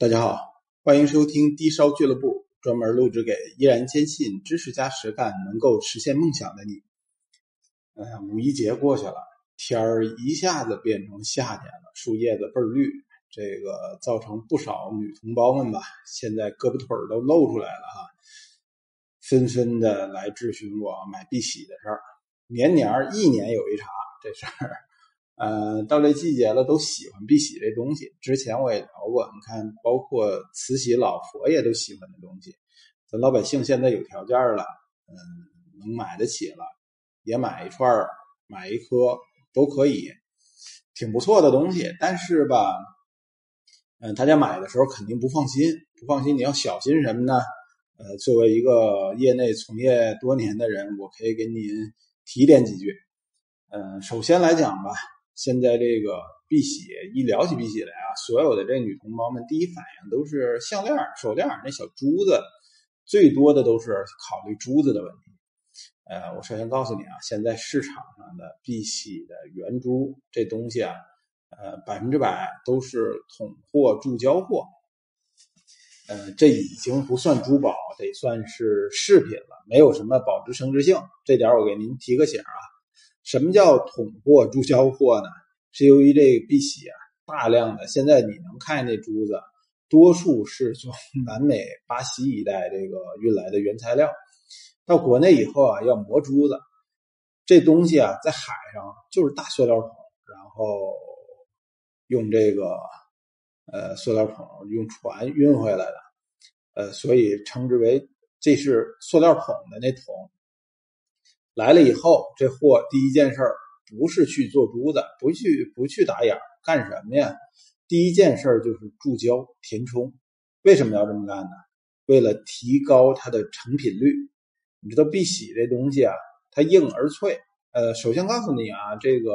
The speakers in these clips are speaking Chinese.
大家好，欢迎收听低烧俱乐部，专门录制给依然坚信知识加实干能够实现梦想的你。哎呀，五一节过去了，天儿一下子变成夏天了，树叶子倍儿绿，这个造成不少女同胞们吧，现在胳膊腿儿都露出来了哈，纷纷的来质询我买碧玺的事儿。年年一年有一茬这事儿。呃，到这季节了，都喜欢碧玺这东西。之前我也聊过，你看，包括慈禧老佛爷都喜欢的东西，咱老百姓现在有条件了，嗯，能买得起了，也买一串买一颗都可以，挺不错的东西。但是吧，嗯，大家买的时候肯定不放心，不放心，你要小心什么呢？呃，作为一个业内从业多年的人，我可以给您提点几句。嗯，首先来讲吧。现在这个碧玺，一聊起碧玺来啊，所有的这女同胞们第一反应都是项链、手链那小珠子，最多的都是考虑珠子的问题。呃，我首先告诉你啊，现在市场上的碧玺的圆珠这东西啊，呃，百分之百都是统货注胶货。呃，这已经不算珠宝，得算是饰品了，没有什么保值升值性。这点我给您提个醒啊。什么叫统货注销货呢？是由于这个碧玺啊，大量的现在你能看见那珠子，多数是从南美、巴西一带这个运来的原材料，到国内以后啊，要磨珠子，这东西啊，在海上就是大塑料桶，然后用这个呃塑料桶用船运回来的，呃，所以称之为这是塑料桶的那桶。来了以后，这货第一件事儿不是去做珠子，不去不去打眼儿干什么呀？第一件事儿就是注胶填充。为什么要这么干呢？为了提高它的成品率。你知道碧玺这东西啊，它硬而脆。呃，首先告诉你啊，这个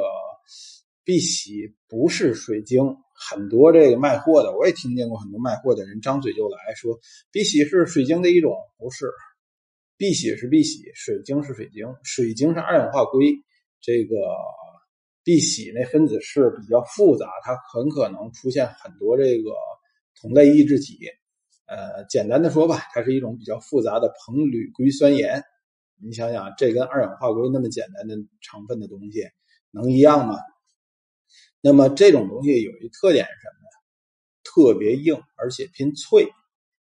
碧玺不是水晶。很多这个卖货的，我也听见过很多卖货的人张嘴就来说碧玺是水晶的一种，不是。碧玺是碧玺，水晶是水晶，水晶是二氧化硅。这个碧玺那分子式比较复杂，它很可能出现很多这个同类异质体。呃，简单的说吧，它是一种比较复杂的硼铝硅酸盐。你想想，这跟二氧化硅那么简单的成分的东西能一样吗？那么这种东西有一特点是什么呀？特别硬，而且偏脆。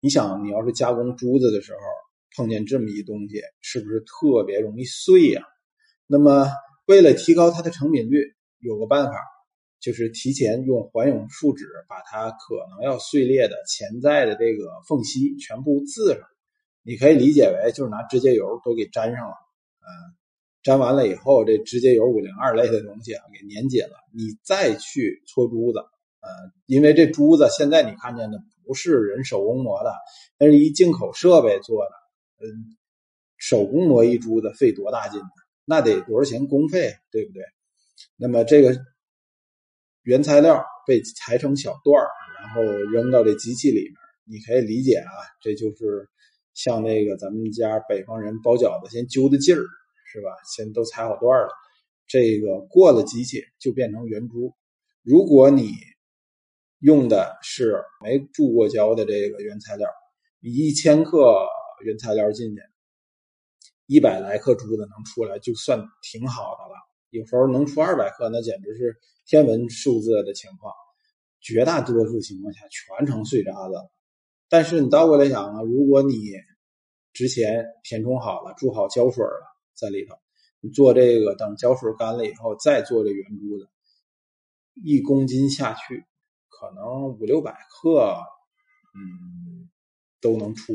你想，你要是加工珠子的时候。碰见这么一东西，是不是特别容易碎呀？那么，为了提高它的成品率，有个办法，就是提前用环氧树脂把它可能要碎裂的潜在的这个缝隙全部渍上。你可以理解为就是拿指甲油都给粘上了，嗯，粘完了以后，这指甲油五零二类的东西啊给粘紧了，你再去搓珠子，呃，因为这珠子现在你看见的不是人手工磨的，那是一进口设备做的。嗯，手工磨一珠子费多大劲呢？那得多少钱工费，对不对？那么这个原材料被裁成小段儿，然后扔到这机器里面，你可以理解啊，这就是像那个咱们家北方人包饺子先揪的劲儿，是吧？先都裁好段了，这个过了机器就变成圆珠。如果你用的是没注过胶的这个原材料，一千克。原材料进去，一百来克珠子能出来，就算挺好的了。有时候能出二百克，那简直是天文数字的情况。绝大多数情况下，全成碎渣子。但是你倒过来想啊，如果你之前填充好了，注好胶水了，在里头，你做这个，等胶水干了以后，再做这圆珠子，一公斤下去，可能五六百克，嗯，都能出。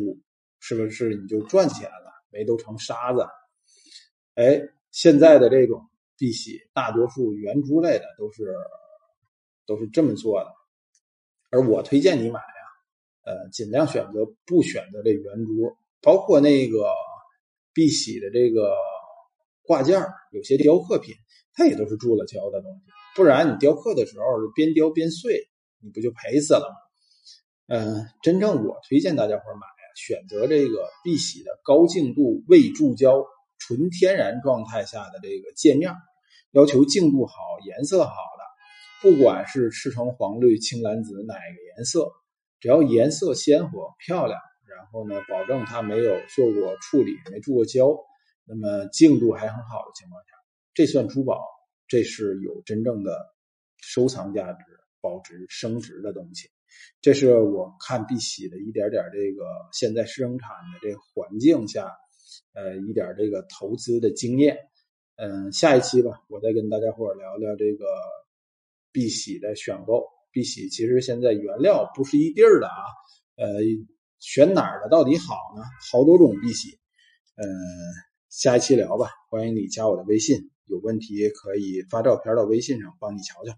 是不是你就赚钱了？没都成沙子。哎，现在的这种碧玺，大多数圆珠类的都是都是这么做的。而我推荐你买呀，呃，尽量选择不选择这圆珠，包括那个碧玺的这个挂件有些雕刻品，它也都是注了胶的东西。不然你雕刻的时候边雕边碎，你不就赔死了吗？嗯，真正我推荐大家伙买。选择这个碧玺的高净度未注胶纯天然状态下的这个界面，要求净度好、颜色好的，不管是赤橙黄绿青蓝紫哪个颜色，只要颜色鲜活漂亮，然后呢，保证它没有做过处理，没注过胶，那么净度还很好的情况下，这算珠宝，这是有真正的收藏价值、保值升值的东西。这是我看碧玺的一点点这个现在生产的这环境下，呃，一点这个投资的经验。嗯，下一期吧，我再跟大家伙聊聊这个碧玺的选购。碧玺其实现在原料不是一地儿的啊，呃，选哪儿的到底好呢？好多种碧玺。嗯，下一期聊吧，欢迎你加我的微信，有问题可以发照片到微信上帮你瞧瞧。